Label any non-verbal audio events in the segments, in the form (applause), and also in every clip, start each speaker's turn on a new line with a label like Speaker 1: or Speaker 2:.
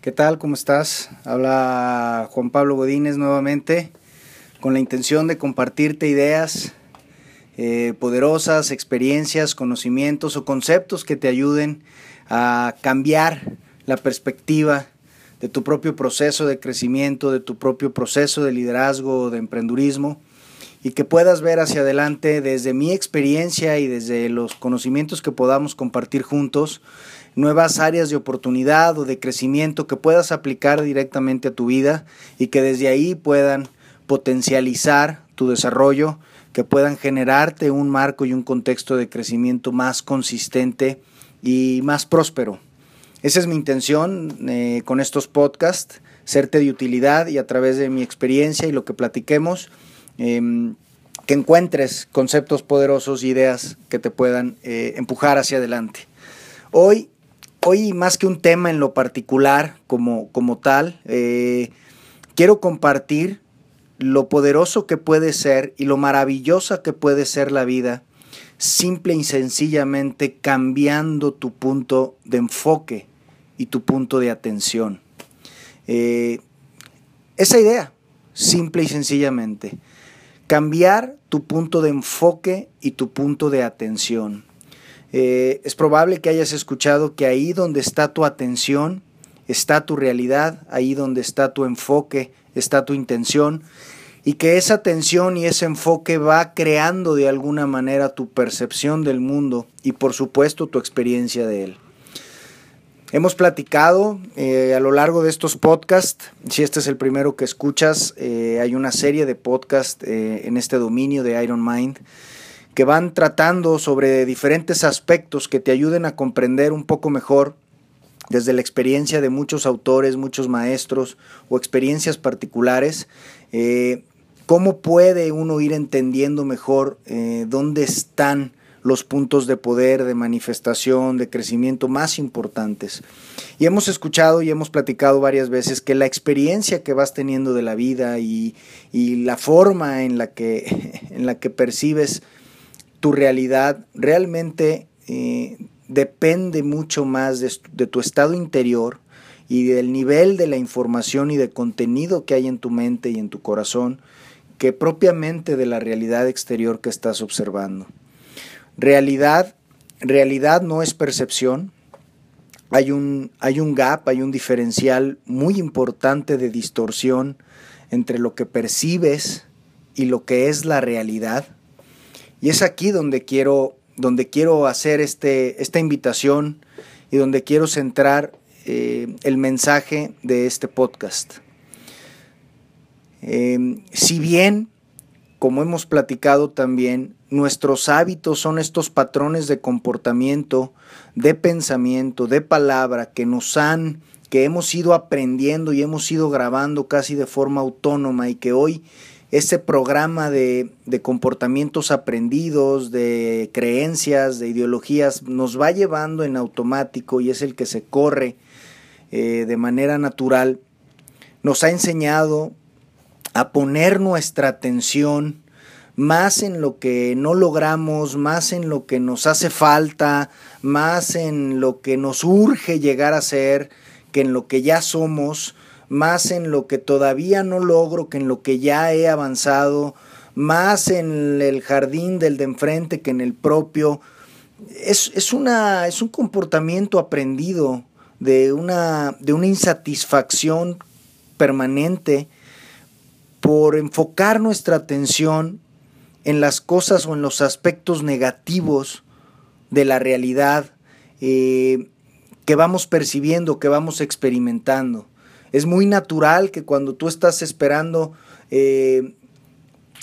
Speaker 1: ¿Qué tal? ¿Cómo estás? Habla Juan Pablo Godínez nuevamente con la intención de compartirte ideas eh, poderosas, experiencias, conocimientos o conceptos que te ayuden a cambiar la perspectiva de tu propio proceso de crecimiento, de tu propio proceso de liderazgo, de emprendurismo y que puedas ver hacia adelante desde mi experiencia y desde los conocimientos que podamos compartir juntos nuevas áreas de oportunidad o de crecimiento que puedas aplicar directamente a tu vida y que desde ahí puedan potencializar tu desarrollo, que puedan generarte un marco y un contexto de crecimiento más consistente y más próspero. Esa es mi intención eh, con estos podcasts, serte de utilidad y a través de mi experiencia y lo que platiquemos, em, que encuentres conceptos poderosos, ideas que te puedan eh, empujar hacia adelante. Hoy hoy más que un tema en lo particular como, como tal, eh, quiero compartir lo poderoso que puede ser y lo maravillosa que puede ser la vida, simple y sencillamente cambiando tu punto de enfoque y tu punto de atención. Eh, esa idea, simple y sencillamente, cambiar tu punto de enfoque y tu punto de atención. Eh, es probable que hayas escuchado que ahí donde está tu atención, está tu realidad, ahí donde está tu enfoque, está tu intención, y que esa atención y ese enfoque va creando de alguna manera tu percepción del mundo y por supuesto tu experiencia de él. Hemos platicado eh, a lo largo de estos podcasts, si este es el primero que escuchas, eh, hay una serie de podcasts en este dominio de Iron Mind que van tratando sobre diferentes aspectos que te ayuden a comprender un poco mejor desde la experiencia de muchos autores, muchos maestros o experiencias particulares, eh, cómo puede uno ir entendiendo mejor eh, dónde están los puntos de poder, de manifestación, de crecimiento más importantes. Y hemos escuchado y hemos platicado varias veces que la experiencia que vas teniendo de la vida y, la forma en la que, (laughs) en la que percibes tu realidad realmente eh, depende mucho más de, de, tu estado interior y del nivel de la información y de contenido que hay en tu mente y en tu corazón que propiamente de la realidad exterior que estás observando. Realidad, realidad no es percepción. Hay un, hay un gap, hay un diferencial muy importante de distorsión entre lo que percibes y lo que es la realidad. Y es aquí donde quiero, donde quiero hacer este, esta invitación y donde quiero centrar eh, el mensaje de este podcast. Em, si bien, como hemos platicado también, nuestros hábitos son estos patrones de comportamiento, de pensamiento, de palabra que nos han, que hemos ido aprendiendo y hemos ido grabando casi de forma autónoma y que hoy ese programa de, comportamientos aprendidos, de creencias, de ideologías, nos va llevando en automático y es el que se corre eh, de manera natural, nos ha enseñado a poner nuestra atención más en lo que no logramos, más en lo que nos hace falta, más en lo que nos urge llegar a ser, que en lo que ya somos, más en lo que todavía no logro que en lo que ya he avanzado, más en el jardín del de enfrente que en el propio. Es, una, es un comportamiento aprendido de una, de una insatisfacción permanente por enfocar nuestra atención en las cosas o en los aspectos negativos de la realidad eh, que vamos percibiendo, que vamos experimentando. Es muy natural que cuando tú estás esperando eh,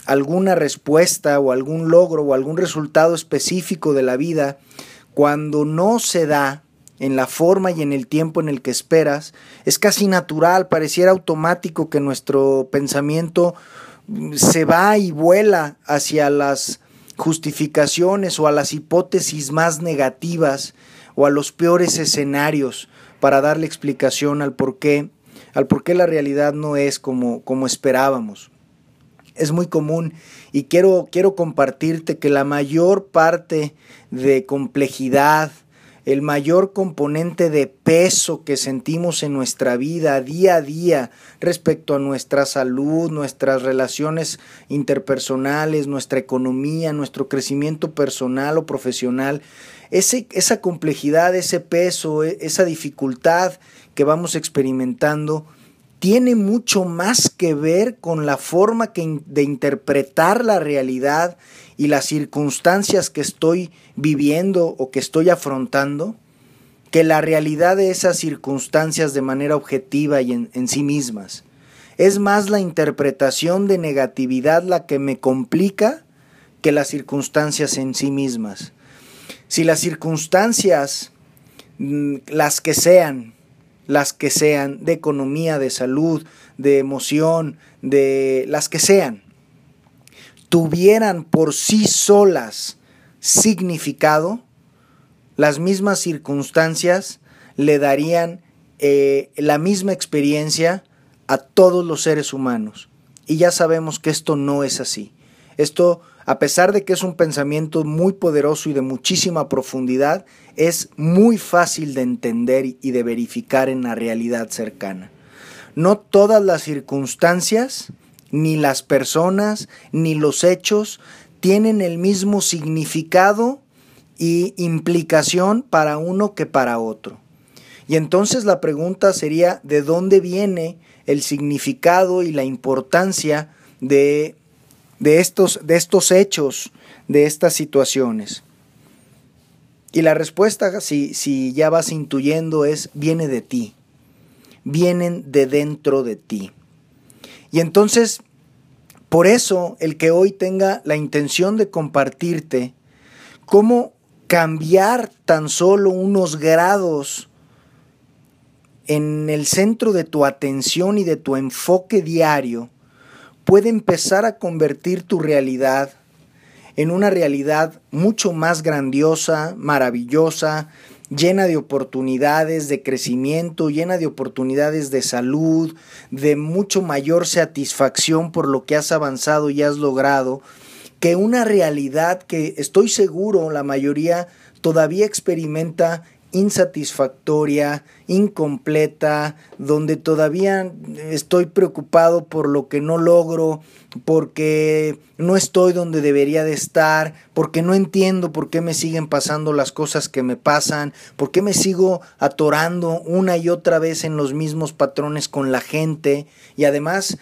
Speaker 1: alguna respuesta o algún logro o algún resultado específico de la vida, cuando no se da en la forma y en el tiempo en el que esperas, es casi natural, pareciera automático que nuestro pensamiento se va y vuela hacia las justificaciones o a las hipótesis más negativas o a los peores escenarios para darle explicación al por qué al por qué la realidad no es como, como esperábamos. Es muy común y quiero, quiero compartirte que la mayor parte de complejidad, el mayor componente de peso que sentimos en nuestra vida día a día respecto a nuestra salud, nuestras relaciones interpersonales, nuestra economía, nuestro crecimiento personal o profesional, ese, esa complejidad, ese peso, e, esa dificultad que vamos experimentando, tiene mucho más que ver con la forma de interpretar la realidad y las circunstancias que estoy viviendo o que estoy afrontando, que la realidad de esas circunstancias de manera objetiva y en, en sí mismas. Es más la interpretación de negatividad la que me complica que las circunstancias en sí mismas. Si las circunstancias, mm, las que sean, las que sean, de economía, de salud, de emoción, de las que sean, tuvieran por sí solas significado, las mismas circunstancias le darían eh, la misma experiencia a todos los seres humanos. Y ya sabemos que esto no es así. Esto, a pesar de que es un pensamiento muy poderoso y de muchísima profundidad, es muy fácil de entender y de verificar en la realidad cercana. No todas las circunstancias, ni las personas, ni los hechos tienen el mismo significado y implicación para uno que para otro. Y entonces la pregunta sería, ¿de dónde viene el significado y la importancia de de estos, de estos hechos, de estas situaciones? Y la respuesta, si, si ya vas intuyendo, es viene de ti, vienen de dentro de ti. Y entonces, por eso el que hoy tenga la intención de compartirte cómo cambiar tan solo unos grados en el centro de tu atención y de tu enfoque diario, puede empezar a convertir tu realidad en una realidad mucho más grandiosa, maravillosa, llena de oportunidades de crecimiento, llena de oportunidades de salud, de mucho mayor satisfacción por lo que has avanzado y has logrado, que una realidad que estoy seguro la mayoría todavía experimenta insatisfactoria, incompleta, donde todavía estoy preocupado por lo que no logro, porque no estoy donde debería de estar, porque no entiendo por qué me siguen pasando las cosas que me pasan, por qué me sigo atorando una y otra vez en los mismos patrones con la gente y además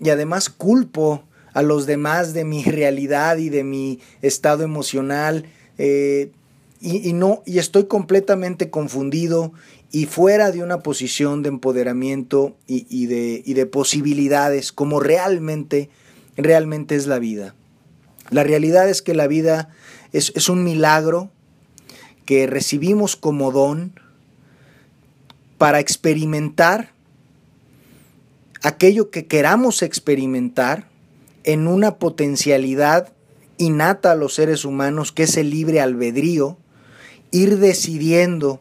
Speaker 1: y además culpo a los demás de mi (laughs) realidad y de mi estado emocional. Eh, y, no, y estoy completamente confundido y fuera de una posición de empoderamiento y, de, de, posibilidades como realmente, realmente es la vida. La realidad es que la vida es, es un milagro que recibimos como don para experimentar aquello que queramos experimentar en una potencialidad innata a los seres humanos que es el libre albedrío ir decidiendo,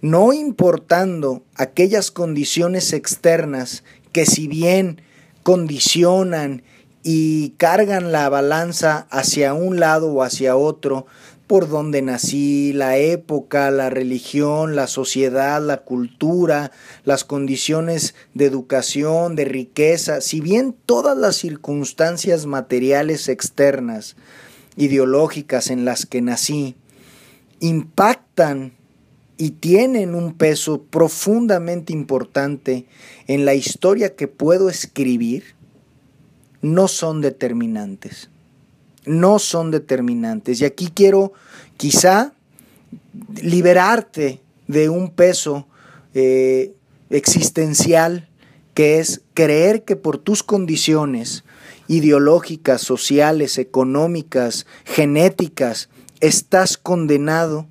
Speaker 1: no importando aquellas condiciones externas que si bien condicionan y cargan la balanza hacia un lado o hacia otro, por donde nací, la época, la religión, la sociedad, la cultura, las condiciones de educación, de riqueza, si bien todas las circunstancias materiales externas, ideológicas en las que nací, impactan y tienen un peso profundamente importante en la historia que puedo escribir, no son determinantes. No son determinantes. Y aquí quiero quizá liberarte de un peso eh, existencial que es creer que por tus condiciones ideológicas, sociales, económicas, genéticas, estás condenado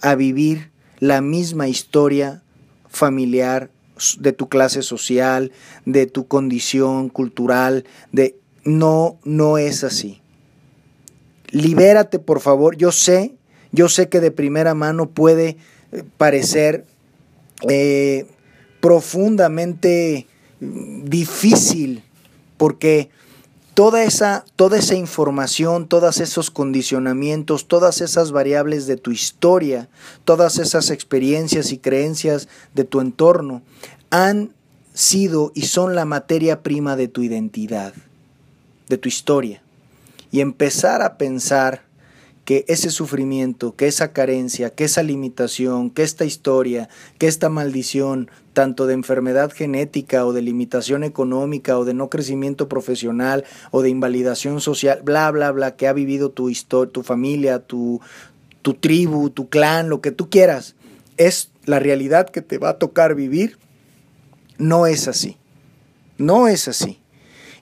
Speaker 1: a vivir la misma historia familiar de tu clase social, de tu condición cultural, de no no es así. Libérate, por favor. Yo sé, yo sé que de primera mano puede eh, parecer eh, profundamente mm, difícil porque toda esa, toda esa información, todos esos condicionamientos, todas esas variables de tu historia, todas esas experiencias y creencias de tu entorno han sido y son la materia prima de tu identidad, de tu historia. Y empezar a pensar que ese sufrimiento, que esa carencia, que esa limitación, que esta historia, que esta maldición, tanto de enfermedad genética o de limitación económica o de no crecimiento profesional o de invalidación social, bla, bla, bla, que ha vivido tu historia, tu familia, tu, tu tribu, tu clan, lo que tú quieras, es la realidad que te va a tocar vivir, no es así. No es así.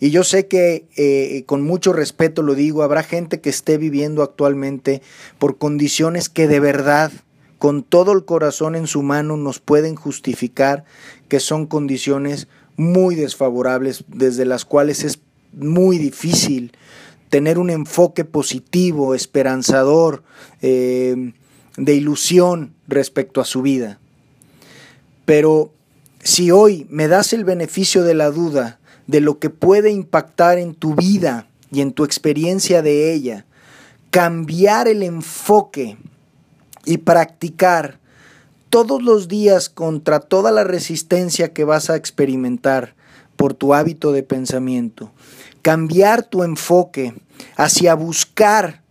Speaker 1: Y yo sé que eh, con mucho respeto lo digo, habrá gente que esté viviendo actualmente por condiciones que de verdad, con todo el corazón en su mano, nos pueden justificar que son condiciones muy desfavorables, desde las cuales es muy difícil tener un enfoque positivo, esperanzador, eh, de ilusión respecto a su vida. Pero si hoy me das el beneficio de la duda, de lo que puede impactar en tu vida y en tu experiencia de ella, cambiar el enfoque y practicar todos los días contra toda la resistencia que vas a experimentar por tu hábito de pensamiento, cambiar tu enfoque hacia buscar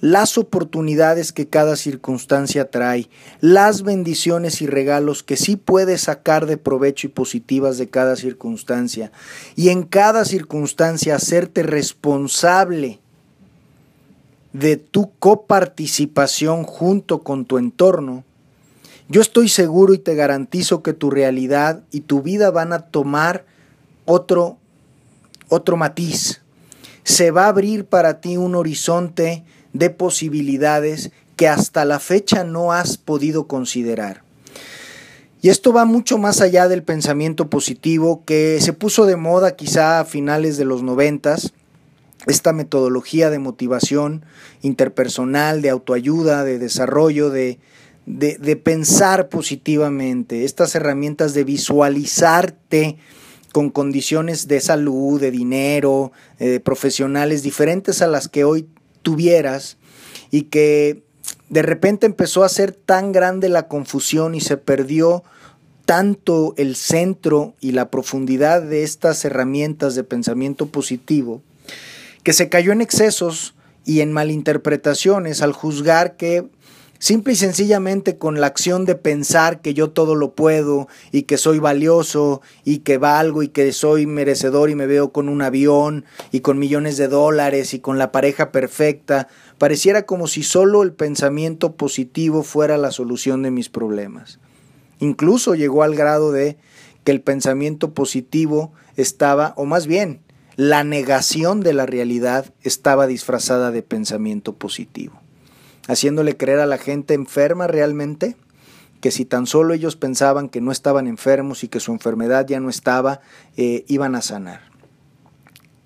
Speaker 1: las oportunidades que cada circunstancia trae, las bendiciones y regalos que sí puedes sacar de provecho y positivas de cada circunstancia, y en cada circunstancia hacerte responsable de tu coparticipación junto con tu entorno, yo estoy seguro y te garantizo que tu realidad y tu vida van a tomar otro otro matiz. Se va a abrir para ti un horizonte de posibilidades que hasta la fecha no has podido considerar. Y esto va mucho más allá del pensamiento positivo que se puso de moda quizá a finales de los noventas, esta metodología de motivación interpersonal, de autoayuda, de desarrollo, de, de, pensar positivamente, estas herramientas de visualizarte con condiciones de salud, de dinero, eh, profesionales diferentes a las que hoy tuvieras y que de repente empezó a ser tan grande la confusión y se perdió tanto el centro y la profundidad de estas herramientas de pensamiento positivo, que se cayó en excesos y en malinterpretaciones al juzgar que Simple y sencillamente con la acción de pensar que yo todo lo puedo y que soy valioso y que valgo y que soy merecedor y me veo con un avión y con millones de dólares y con la pareja perfecta, pareciera como si solo el pensamiento positivo fuera la solución de mis problemas. Incluso llegó al grado de que el pensamiento positivo estaba, o más bien, la negación de la realidad estaba disfrazada de pensamiento positivo haciéndole creer a la gente enferma realmente que si tan solo ellos pensaban que no estaban enfermos y que su enfermedad ya no estaba, eh, iban a sanar.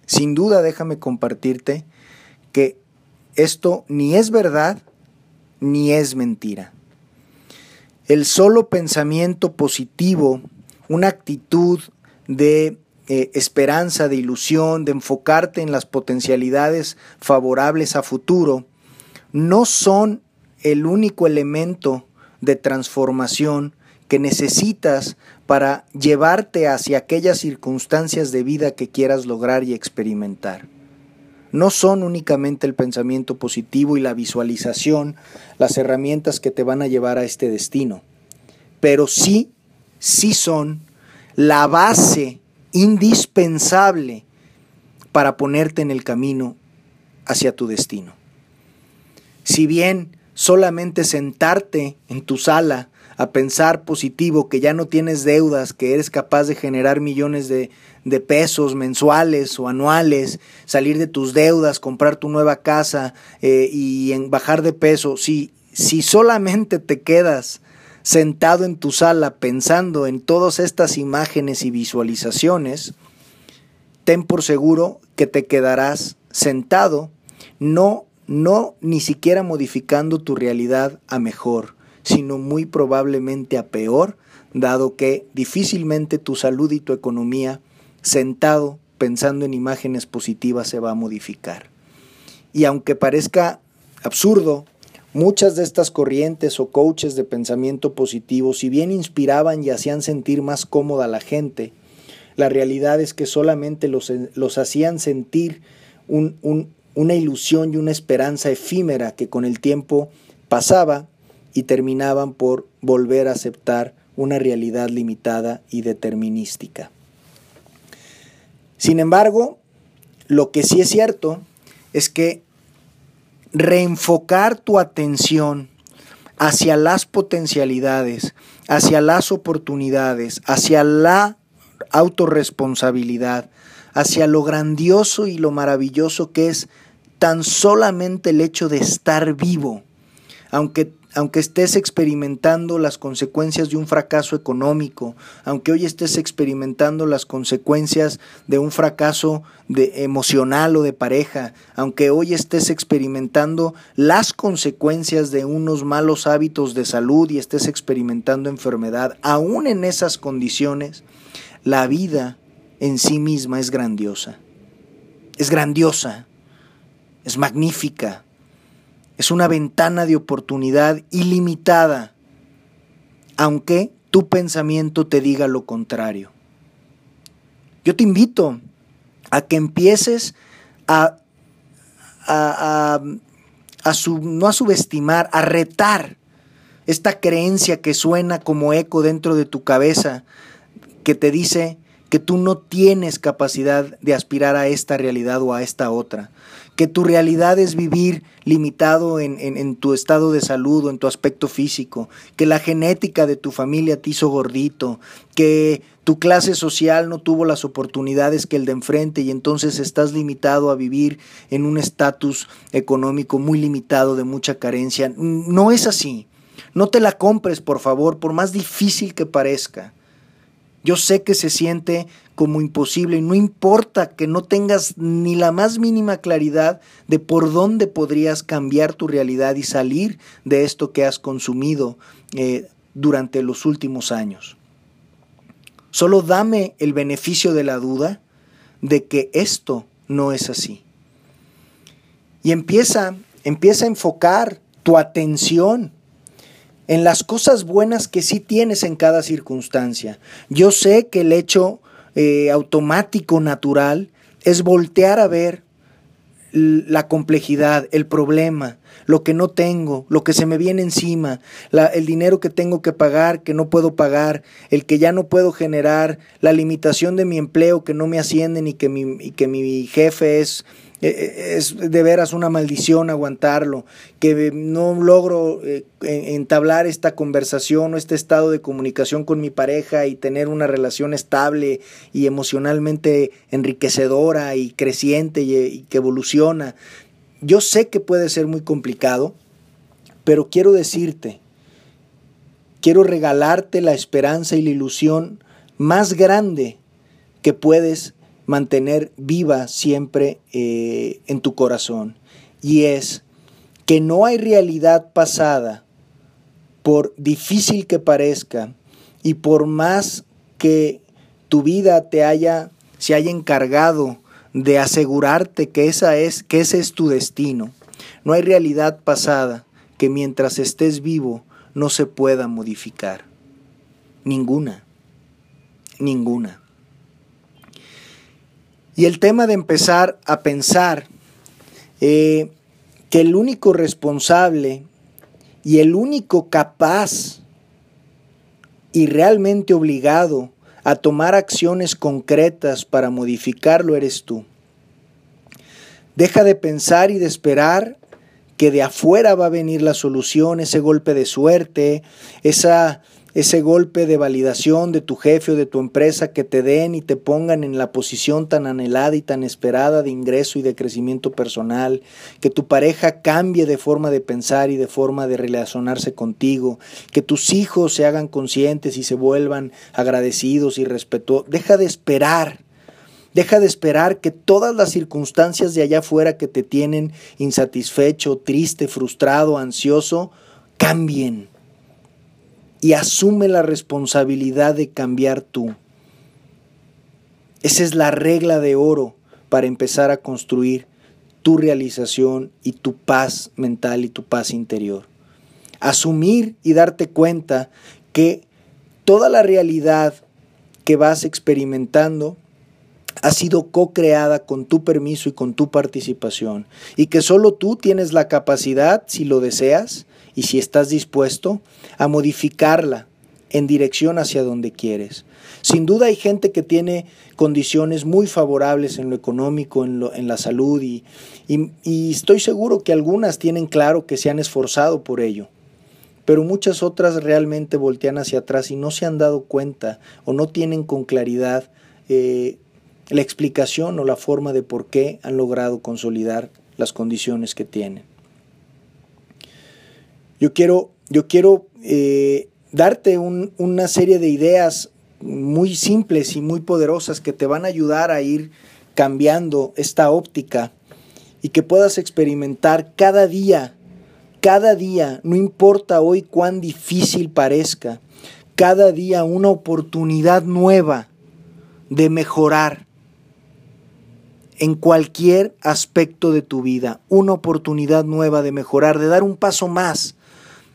Speaker 1: Sin duda déjame compartirte que esto ni es verdad ni es mentira. El solo pensamiento positivo, una actitud de eh, esperanza, de ilusión, de enfocarte en las potencialidades favorables a futuro, no son el único elemento de transformación que necesitas para llevarte hacia aquellas circunstancias de vida que quieras lograr y experimentar. No son únicamente el pensamiento positivo y la visualización las herramientas que te van a llevar a este destino, pero sí, sí son la base indispensable para ponerte en el camino hacia tu destino. Si bien solamente sentarte en tu sala a pensar positivo, que ya no tienes deudas, que eres capaz de generar millones de, pesos mensuales o anuales, salir de tus deudas, comprar tu nueva casa eh, y en bajar de peso, si, si solamente te quedas sentado en tu sala pensando en todas estas imágenes y visualizaciones, ten por seguro que te quedarás sentado, no no ni siquiera modificando tu realidad a mejor, sino muy probablemente a peor, dado que difícilmente tu salud y tu economía, sentado pensando en imágenes positivas se va a modificar. Y aunque parezca absurdo, muchas de estas corrientes o coaches de pensamiento positivo, si bien inspiraban y hacían sentir más cómoda a la gente, la realidad es que solamente los, los hacían sentir una ilusión y una esperanza efímera que con el tiempo pasaba y terminaban por volver a aceptar una realidad limitada y determinística. Sin embargo, lo que sí es cierto es que reenfocar tu atención hacia las potencialidades, hacia las oportunidades, hacia la autorresponsabilidad, hacia lo grandioso y lo maravilloso que es tan solamente el hecho de estar vivo, aunque aunque estés experimentando las consecuencias de un fracaso económico, aunque hoy estés experimentando las consecuencias de un fracaso de emocional o de pareja, aunque hoy estés experimentando las consecuencias de unos malos hábitos de salud y estés experimentando enfermedad, aún en esas condiciones, la vida en sí misma es grandiosa. Es grandiosa, es magnífica es una ventana de oportunidad ilimitada, aunque tu pensamiento te diga lo contrario. Yo te invito a que empieces a, no a subestimar, a retar esta creencia que suena como eco dentro de tu cabeza, que te dice que tú no tienes capacidad de aspirar a esta realidad o a esta otra, que tu realidad es vivir limitado en, tu estado de salud o en tu aspecto físico, que la genética de tu familia te hizo gordito, que tu clase social no tuvo las oportunidades que el de enfrente y entonces estás limitado a vivir en un estatus económico muy limitado de mucha carencia. No es así. No te la compres, por favor, por más difícil que parezca. Yo sé que se siente como imposible no importa que no tengas ni la más mínima claridad de por dónde podrías cambiar tu realidad y salir de esto que has consumido eh, durante los últimos años. Solo dame el beneficio de la duda de que esto no es así. Y empieza, empieza a enfocar tu atención en las cosas buenas que sí tienes en cada circunstancia. Yo sé que el hecho eh, automático, natural, es voltear a ver la complejidad, el problema, lo que no tengo, lo que se me viene encima, el dinero que tengo que pagar, que no puedo pagar, el que ya no puedo generar, la limitación de mi empleo, que no me ascienden y que mi, y que mi jefe es es de veras una maldición aguantarlo, que no logro eh, entablar esta conversación o este estado de comunicación con mi pareja y tener una relación estable y emocionalmente enriquecedora y creciente y, que evoluciona. Yo sé que puede ser muy complicado, pero quiero decirte, quiero regalarte la esperanza y la ilusión más grande que puedes mantener viva siempre eh, en tu corazón. Y es que no hay realidad pasada, por difícil que parezca, y por más que tu vida te haya, se haya encargado de asegurarte que, esa es, que ese es tu destino, no hay realidad pasada que mientras estés vivo no se pueda modificar. Ninguna. Ninguna. Y el tema de empezar a pensar eh, que el único responsable y el único capaz y realmente obligado a tomar acciones concretas para modificarlo eres tú. Deja de pensar y de esperar que de afuera va a venir la solución, ese golpe de suerte, esa ese golpe de validación de tu jefe o de tu empresa que te den y te pongan en la posición tan anhelada y tan esperada de ingreso y de crecimiento personal, que tu pareja cambie de forma de pensar y de forma de relacionarse contigo, que tus hijos se hagan conscientes y se vuelvan agradecidos y respetuosos. Deja de esperar. Deja de esperar que todas las circunstancias de allá afuera que te tienen insatisfecho, triste, frustrado, ansioso, cambien y asume la responsabilidad de cambiar tú. Esa es la regla de oro para empezar a construir tu realización y tu paz mental y tu paz interior. Asumir y darte cuenta que toda la realidad que vas experimentando ha sido co-creada con tu permiso y con tu participación y que solo tú tienes la capacidad, si lo deseas y si estás dispuesto, a modificarla en dirección hacia donde quieres. Sin duda hay gente que tiene condiciones muy favorables en lo económico, en, lo, en la salud y, estoy seguro que algunas tienen claro que se han esforzado por ello pero muchas otras realmente voltean hacia atrás y no se han dado cuenta o no tienen con claridad eh, la explicación o la forma de por qué han logrado consolidar las condiciones que tienen. Yo quiero, yo quiero eh, darte una serie de ideas muy simples y muy poderosas que te van a ayudar a ir cambiando esta óptica y que puedas experimentar cada día cada día, no importa hoy cuán difícil parezca, cada día una oportunidad nueva de mejorar en cualquier aspecto de tu vida, una oportunidad nueva de mejorar, de dar un paso más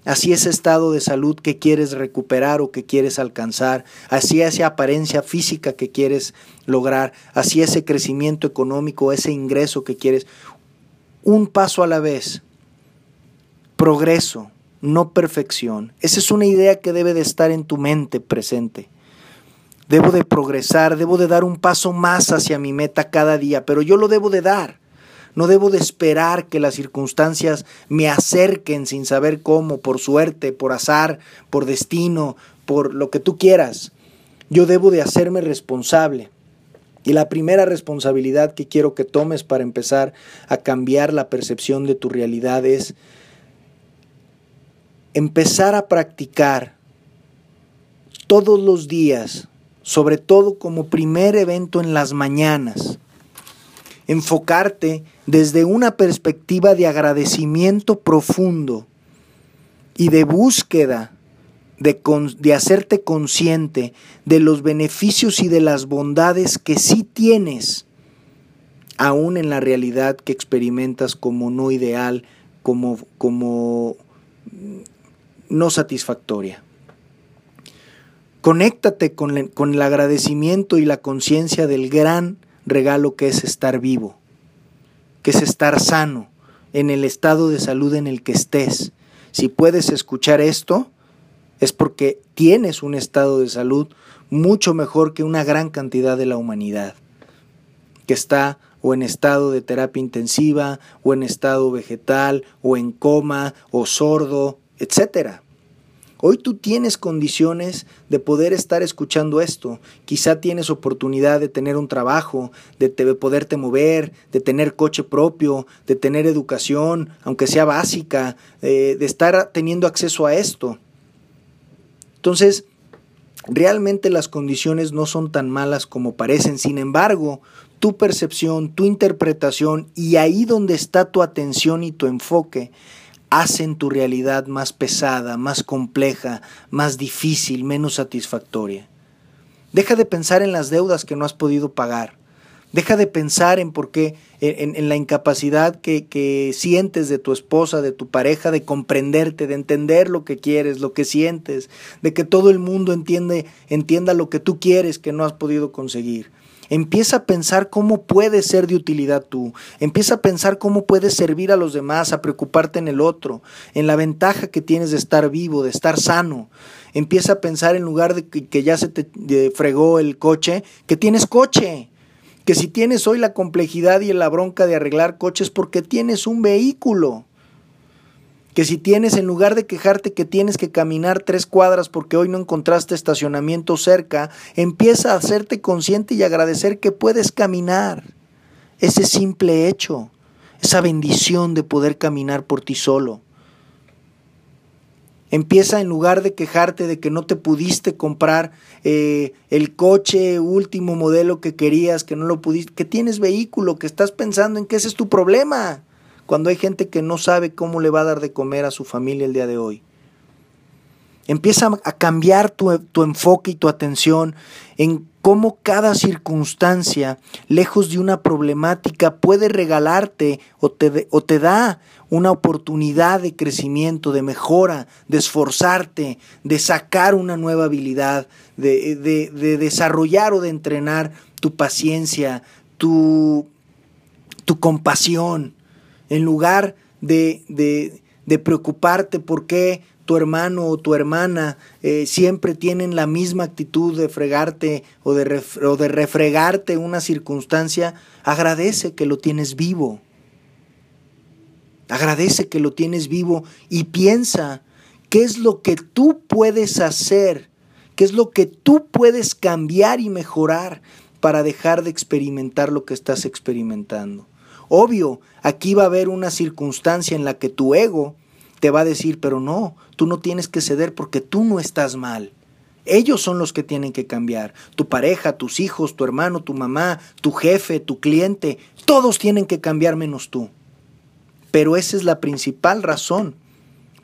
Speaker 1: hacia ese estado de salud que quieres recuperar o que quieres alcanzar, hacia esa apariencia física que quieres lograr, hacia ese crecimiento económico, ese ingreso que quieres, un paso a la vez progreso, no perfección. Esa es una idea que debe de estar en tu mente presente. Debo de progresar, debo de dar un paso más hacia mi meta cada día, pero yo lo debo de dar. No debo de esperar que las circunstancias me acerquen sin saber cómo, por suerte, por azar, por destino, por lo que tú quieras. Yo debo de hacerme responsable. Y la primera responsabilidad que quiero que tomes para empezar a cambiar la percepción de tu realidad es empezar a practicar todos los días, sobre todo como primer evento en las mañanas, enfocarte desde una perspectiva de agradecimiento profundo y de búsqueda de, hacerte consciente de los beneficios y de las bondades que sí tienes, aún en la realidad que experimentas como no ideal, como, como no satisfactoria. Conéctate con, el agradecimiento y la conciencia del gran regalo que es estar vivo, que es estar sano en el estado de salud en el que estés. Si puedes escuchar esto, es porque tienes un estado de salud mucho mejor que una gran cantidad de la humanidad, que está o en estado de terapia intensiva, o en estado vegetal, o en coma, o sordo, etc. Hoy tú tienes condiciones de poder estar escuchando esto. Quizá tienes oportunidad de tener un trabajo, de poderte mover, de tener coche propio, de tener educación, aunque sea básica, eh, de estar teniendo acceso a esto. Entonces, realmente las condiciones no son tan malas como parecen. Sin embargo, tu percepción, tu interpretación y ahí donde está tu atención y tu enfoque hacen tu realidad más pesada, más compleja, más difícil, menos satisfactoria. Deja de pensar en las deudas que no has podido pagar. Deja de pensar en por qué, en, la incapacidad que, sientes de tu esposa, de tu pareja, de comprenderte, de entender lo que quieres, lo que sientes, de que todo el mundo entienda lo que tú quieres que no has podido conseguir. Empieza a pensar cómo puedes ser de utilidad tú. Empieza a pensar cómo puedes servir a los demás, a preocuparte en el otro, en la ventaja que tienes de estar vivo, de estar sano. Empieza a pensar en lugar de que, ya se te fregó el coche, que tienes coche. Que si tienes hoy la complejidad y la bronca de arreglar coches porque tienes un vehículo que si tienes, en lugar de quejarte que tienes que caminar tres cuadras porque hoy no encontraste estacionamiento cerca, empieza a hacerte consciente y agradecer que puedes caminar. Ese simple hecho, esa bendición de poder caminar por ti solo. Empieza en lugar de quejarte de que no te pudiste comprar eh, el coche último modelo que querías, que no lo pudiste, que tienes vehículo, que estás pensando en que ese es tu problema cuando hay gente que no sabe cómo le va a dar de comer a su familia el día de hoy. Empieza a cambiar tu, tu enfoque y tu atención en cómo cada circunstancia, lejos de una problemática, puede regalarte o te, o te da una oportunidad de crecimiento, de mejora, de esforzarte, de sacar una nueva habilidad, de, de, desarrollar o de entrenar tu paciencia, tu, tu compasión, en lugar de, de preocuparte por qué tu hermano o tu hermana eh, siempre tienen la misma actitud de fregarte o de, o de refregarte una circunstancia, agradece que lo tienes vivo. Agradece que lo tienes vivo y piensa qué es lo que tú puedes hacer, qué es lo que tú puedes cambiar y mejorar para dejar de experimentar lo que estás experimentando. Obvio, aquí va a haber una circunstancia en la que tu ego te va a decir, pero no, tú no tienes que ceder porque tú no estás mal. Ellos son los que tienen que cambiar. Tu pareja, tus hijos, tu hermano, tu mamá, tu jefe, tu cliente, todos tienen que cambiar menos tú. Pero esa es la principal razón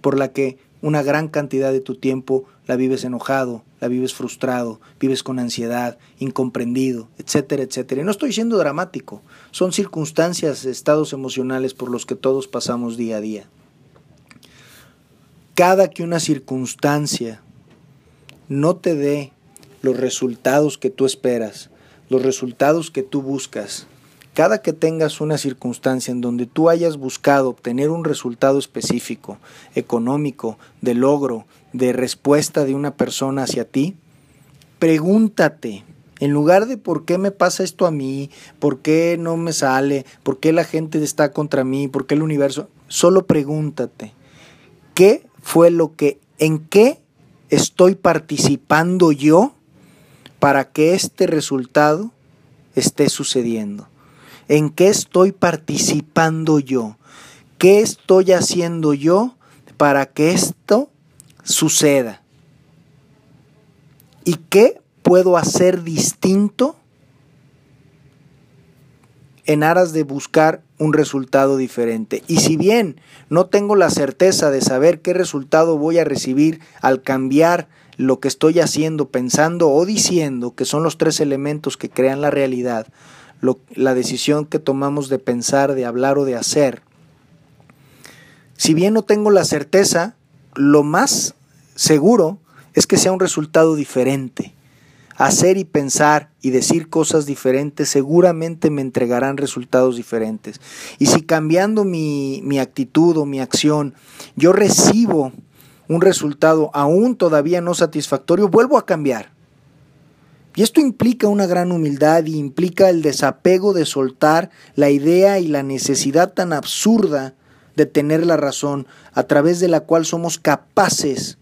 Speaker 1: por la que una gran cantidad de tu tiempo la vives enojado, la vives frustrado, vives con ansiedad, incomprendido, etcétera, etcétera. Y no estoy siendo dramático, son circunstancias, estados emocionales por los que todos pasamos día a día cada que una circunstancia no te dé los resultados que tú esperas, los resultados que tú buscas, cada que tengas una circunstancia en donde tú hayas buscado obtener un resultado específico, económico, de logro, de respuesta de una persona hacia ti, pregúntate, en lugar de por qué me pasa esto a mí, por qué no me sale, por qué la gente está contra mí, por qué el universo, solo pregúntate, ¿qué fue lo que, en qué estoy participando yo para que este resultado esté sucediendo. ¿En qué estoy participando yo? ¿Qué estoy haciendo yo para que esto suceda? ¿Y qué puedo hacer distinto en aras de buscar un resultado diferente. Y si bien no tengo la certeza de saber qué resultado voy a recibir al cambiar lo que estoy haciendo, pensando o diciendo, que son los tres elementos que crean la realidad, la decisión que tomamos de pensar, de hablar o de hacer, si bien no tengo la certeza, lo más seguro es que sea un resultado diferente hacer y pensar y decir cosas diferentes seguramente me entregarán resultados diferentes. Y si cambiando mi, mi actitud o mi acción yo recibo un resultado aún todavía no satisfactorio, vuelvo a cambiar. Y esto implica una gran humildad y implica el desapego de soltar la idea y la necesidad tan absurda de tener la razón, a través de la cual somos capaces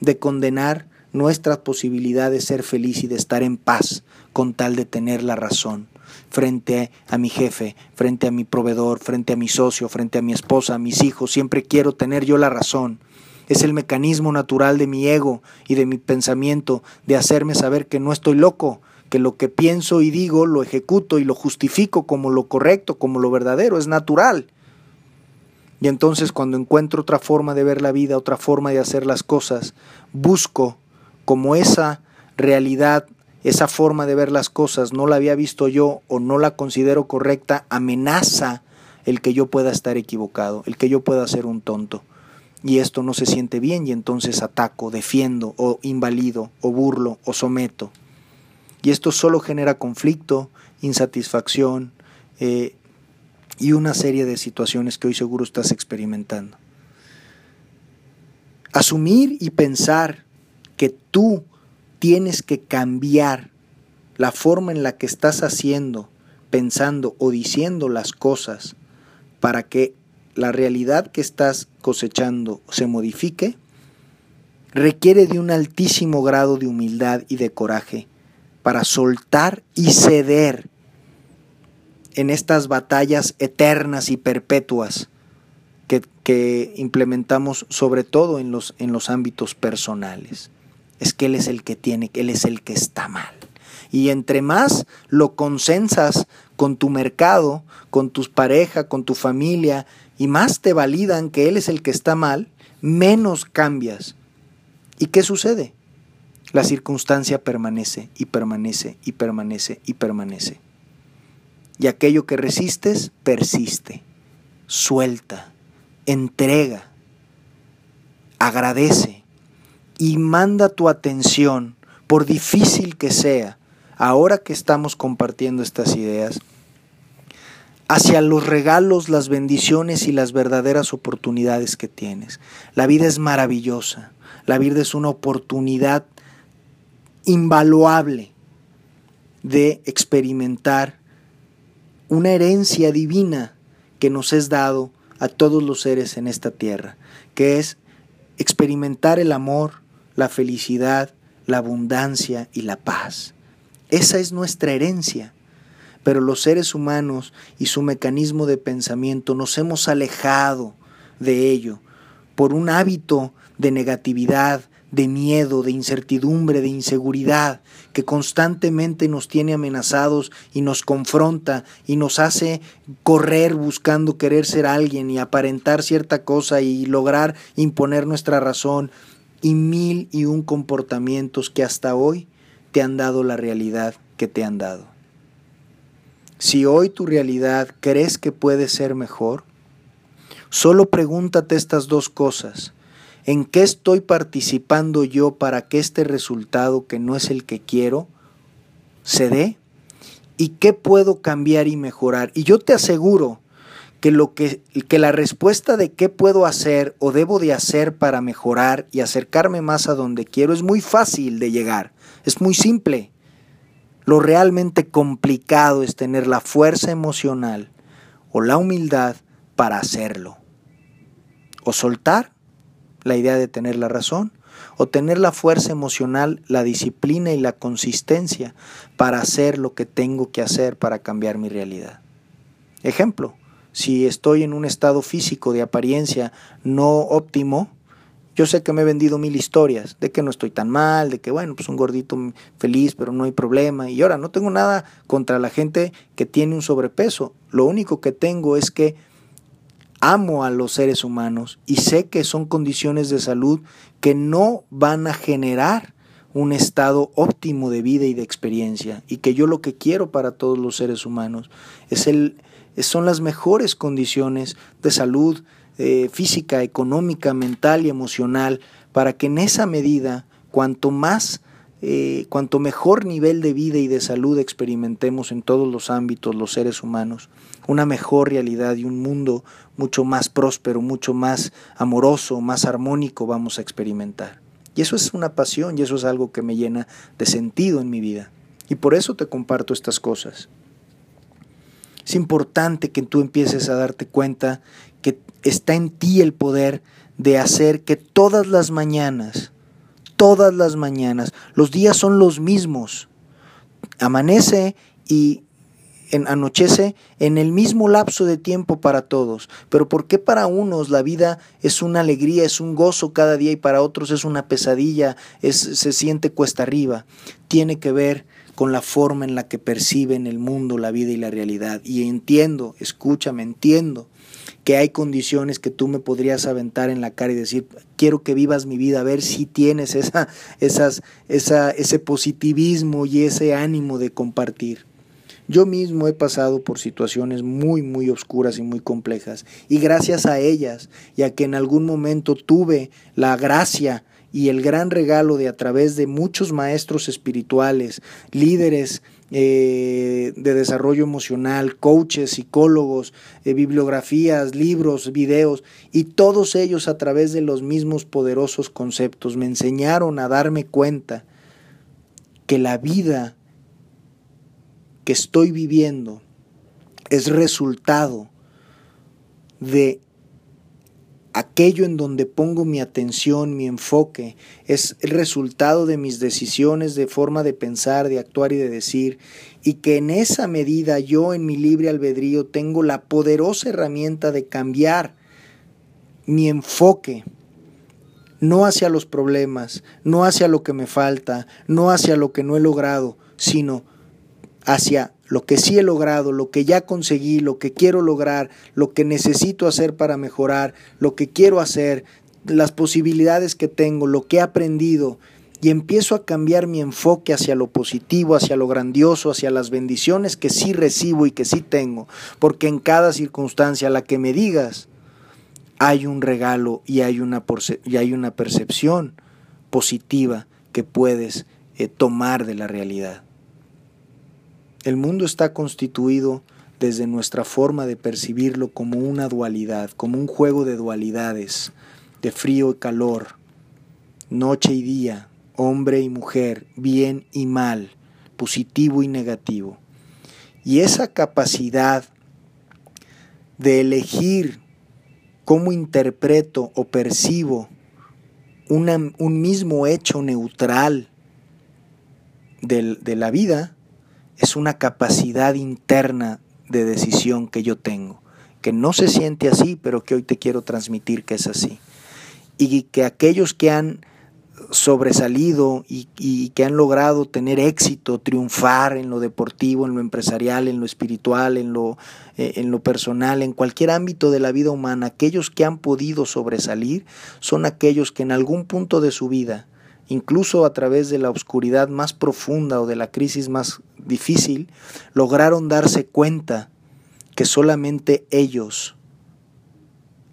Speaker 1: de condenar nuestra posibilidad de ser feliz y de estar en paz con tal de tener la razón frente a mi jefe, frente a mi proveedor, frente a mi socio, frente a mi esposa, a mis hijos. Siempre quiero tener yo la razón. Es el mecanismo natural de mi ego y de mi pensamiento de hacerme saber que no estoy loco, que lo que pienso y digo lo ejecuto y lo justifico como lo correcto, como lo verdadero, es natural. Y entonces cuando encuentro otra forma de ver la vida, otra forma de hacer las cosas, busco como esa realidad, esa forma de ver las cosas no la había visto yo o no la considero correcta, amenaza el que yo pueda estar equivocado, el que yo pueda ser un tonto. Y esto no se siente bien y entonces ataco, defiendo o invalido o burlo o someto. Y esto solo genera conflicto, insatisfacción eh, y una serie de situaciones que hoy seguro estás experimentando. Asumir y pensar que tú tienes que cambiar la forma en la que estás haciendo, pensando o diciendo las cosas para que la realidad que estás cosechando se modifique, requiere de un altísimo grado de humildad y de coraje para soltar y ceder en estas batallas eternas y perpetuas que, implementamos sobre todo en los, en los ámbitos personales es que Él es el que tiene, Él es el que está mal. Y entre más lo consensas con tu mercado, con tus pareja, con tu familia, y más te validan que Él es el que está mal, menos cambias. ¿Y qué sucede? La circunstancia permanece y permanece y permanece y permanece. Y aquello que resistes persiste, suelta, entrega, agradece y manda tu atención, por difícil que sea, ahora que estamos compartiendo estas ideas, hacia los regalos, las bendiciones y las verdaderas oportunidades que tienes. La vida es maravillosa, la vida es una oportunidad invaluable de experimentar una herencia divina que nos es dado a todos los seres en esta tierra, que es experimentar el amor, la felicidad, la abundancia y la paz. Esa es nuestra herencia. Pero los seres humanos y su mecanismo de pensamiento nos hemos alejado de ello por un hábito de negatividad, de miedo, de incertidumbre, de inseguridad, que constantemente nos tiene amenazados y nos confronta y nos hace correr buscando querer ser alguien y aparentar cierta cosa y lograr imponer nuestra razón y mil y un comportamientos que hasta hoy te han dado la realidad que te han dado. Si hoy tu realidad crees que puede ser mejor, solo pregúntate estas dos cosas. ¿En qué estoy participando yo para que este resultado, que no es el que quiero, se dé? ¿Y qué puedo cambiar y mejorar? Y yo te aseguro que, lo que, que la respuesta de qué puedo hacer o debo de hacer para mejorar y acercarme más a donde quiero es muy fácil de llegar, es muy simple. Lo realmente complicado es tener la fuerza emocional o la humildad para hacerlo. O soltar la idea de tener la razón, o tener la fuerza emocional, la disciplina y la consistencia para hacer lo que tengo que hacer para cambiar mi realidad. Ejemplo, si estoy en un estado físico de apariencia no óptimo, yo sé que me he vendido mil historias de que no estoy tan mal, de que bueno, pues un gordito feliz, pero no hay problema. Y ahora no tengo nada contra la gente que tiene un sobrepeso. Lo único que tengo es que amo a los seres humanos y sé que son condiciones de salud que no van a generar un estado óptimo de vida y de experiencia y que yo lo que quiero para todos los seres humanos es el son las mejores condiciones de salud eh, física, económica, mental y emocional para que en esa medida cuanto más eh, cuanto mejor nivel de vida y de salud experimentemos en todos los ámbitos los seres humanos, una mejor realidad y un mundo mucho más próspero, mucho más amoroso, más armónico vamos a experimentar. Y eso es una pasión y eso es algo que me llena de sentido en mi vida. Y por eso te comparto estas cosas. Es importante que tú empieces a darte cuenta está en ti el poder de hacer que todas las mañanas todas las mañanas. Los días son los mismos. Amanece y anochece en el mismo lapso de tiempo para todos. Pero ¿por qué para unos la vida es una alegría, es un gozo cada día y para otros es una pesadilla, es, se siente cuesta arriba? Tiene que ver con la forma en la que perciben el mundo, la vida y la realidad. Y entiendo, escúchame, entiendo que hay condiciones que tú me podrías aventar en la cara y decir, quiero que vivas mi vida, a ver si tienes esa, esa, ese positivismo y ese ánimo de compartir. Yo mismo he pasado por situaciones muy, muy oscuras y muy complejas, y gracias a ellas, ya que en algún momento tuve la gracia y el gran regalo de a través de muchos maestros espirituales, líderes eh, de desarrollo emocional, coaches, psicólogos, eh, bibliografías, libros, videos, y todos ellos a través de los mismos poderosos conceptos. Me enseñaron a darme cuenta que la vida que estoy viviendo es resultado de aquello en donde pongo mi atención, mi enfoque, es el resultado de mis decisiones, de forma de pensar, de actuar y de decir, y que en esa medida yo en mi libre albedrío tengo la poderosa herramienta de cambiar mi enfoque, no hacia los problemas, no hacia lo que me falta, no hacia lo que no he logrado, sino hacia lo que sí he logrado, lo que ya conseguí, lo que quiero lograr, lo que necesito hacer para mejorar, lo que quiero hacer, las posibilidades que tengo, lo que he aprendido, y empiezo a cambiar mi enfoque hacia lo positivo, hacia lo grandioso, hacia las bendiciones que sí recibo y que sí tengo, porque en cada circunstancia la que me digas hay un regalo y hay una, y hay una percepción positiva que puedes eh, tomar de la realidad. El mundo está constituido desde nuestra forma de percibirlo como una dualidad, como un juego de dualidades, de frío y calor, noche y día, hombre y mujer, bien y mal, positivo y negativo. Y esa capacidad de elegir cómo interpreto o percibo un mismo hecho neutral de, la vida es una capacidad interna de decisión que yo tengo, que no se siente así, pero que hoy te quiero transmitir que es así. Y que aquellos que han sobresalido y, que han logrado tener éxito, triunfar en lo deportivo, en lo empresarial, en lo espiritual, en lo, eh, en lo personal, en cualquier ámbito de la vida humana, aquellos que han podido sobresalir son aquellos que en algún punto de su vida, incluso a través de la oscuridad más profunda o de la crisis más difícil, lograron darse cuenta que solamente ellos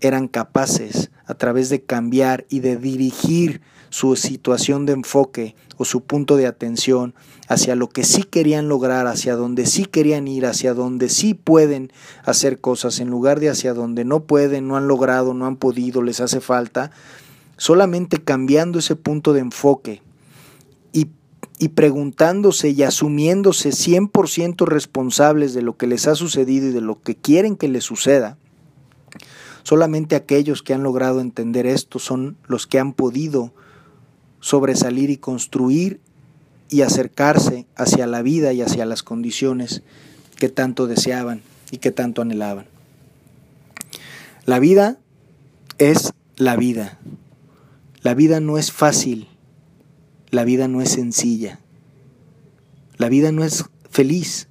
Speaker 1: eran capaces a través de cambiar y de dirigir su situación de enfoque o su punto de atención hacia lo que sí querían lograr, hacia donde sí querían ir, hacia donde sí pueden hacer cosas, en lugar de hacia donde no pueden, no han logrado, no han podido, les hace falta, solamente cambiando ese punto de enfoque y, preguntándose y asumiéndose 100% responsables de lo que les ha sucedido y de lo que quieren que les suceda, solamente aquellos que han logrado entender esto son los que han podido sobresalir y construir y acercarse hacia la vida y hacia las condiciones que tanto deseaban y que tanto anhelaban. La vida es la vida. La vida no es fácil. La vida no es sencilla. La vida no es feliz.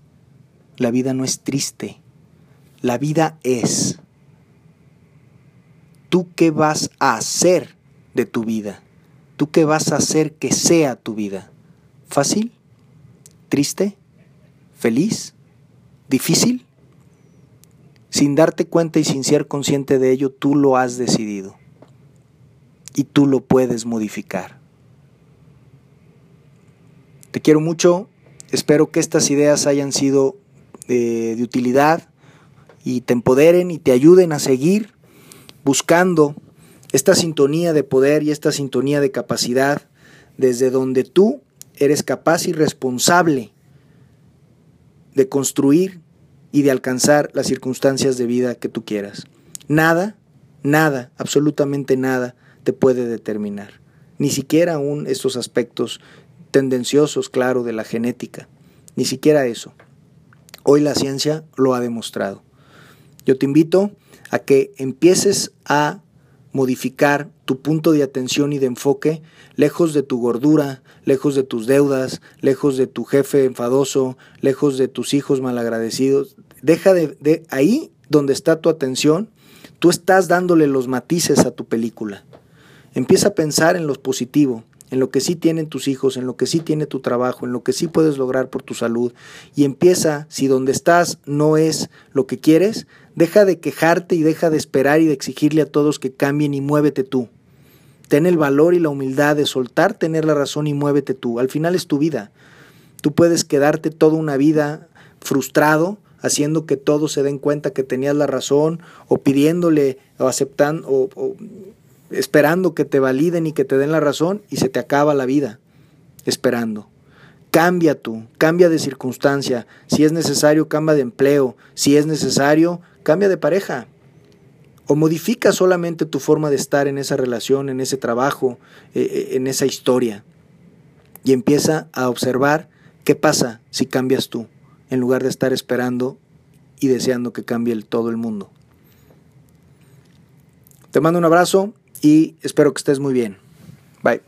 Speaker 1: La vida no es triste. La vida es. ¿Tú qué vas a hacer de tu vida? ¿Tú qué vas a hacer que sea tu vida? ¿Fácil? ¿Triste? ¿Feliz? ¿Difícil? Sin darte cuenta y sin ser consciente de ello, tú lo has decidido. Y tú lo puedes modificar. Te quiero mucho. Espero que estas ideas hayan sido de, de utilidad y te empoderen y te ayuden a seguir buscando esta sintonía de poder y esta sintonía de capacidad desde donde tú eres capaz y responsable de construir y de alcanzar las circunstancias de vida que tú quieras. Nada, nada, absolutamente nada puede determinar. Ni siquiera aún estos aspectos tendenciosos, claro, de la genética. Ni siquiera eso. Hoy la ciencia lo ha demostrado. Yo te invito a que empieces a modificar tu punto de atención y de enfoque lejos de tu gordura, lejos de tus deudas, lejos de tu jefe enfadoso, lejos de tus hijos malagradecidos. Deja de, de ahí donde está tu atención, tú estás dándole los matices a tu película. Empieza a pensar en lo positivo, en lo que sí tienen tus hijos, en lo que sí tiene tu trabajo, en lo que sí puedes lograr por tu salud. Y empieza, si donde estás no es lo que quieres, deja de quejarte y deja de esperar y de exigirle a todos que cambien y muévete tú. Ten el valor y la humildad de soltar, tener la razón y muévete tú. Al final es tu vida. Tú puedes quedarte toda una vida frustrado, haciendo que todos se den cuenta que tenías la razón, o pidiéndole, o aceptando, o esperando que te validen y que te den la razón y se te acaba la vida esperando. Cambia tú, cambia de circunstancia, si es necesario cambia de empleo, si es necesario cambia de pareja. O modifica solamente tu forma de estar en esa relación, en ese trabajo, eh, eh, en esa historia. Y empieza a observar qué pasa si cambias tú en lugar de estar esperando y deseando que cambie todo el mundo. Te mando un abrazo y espero que estés muy bien. Bye.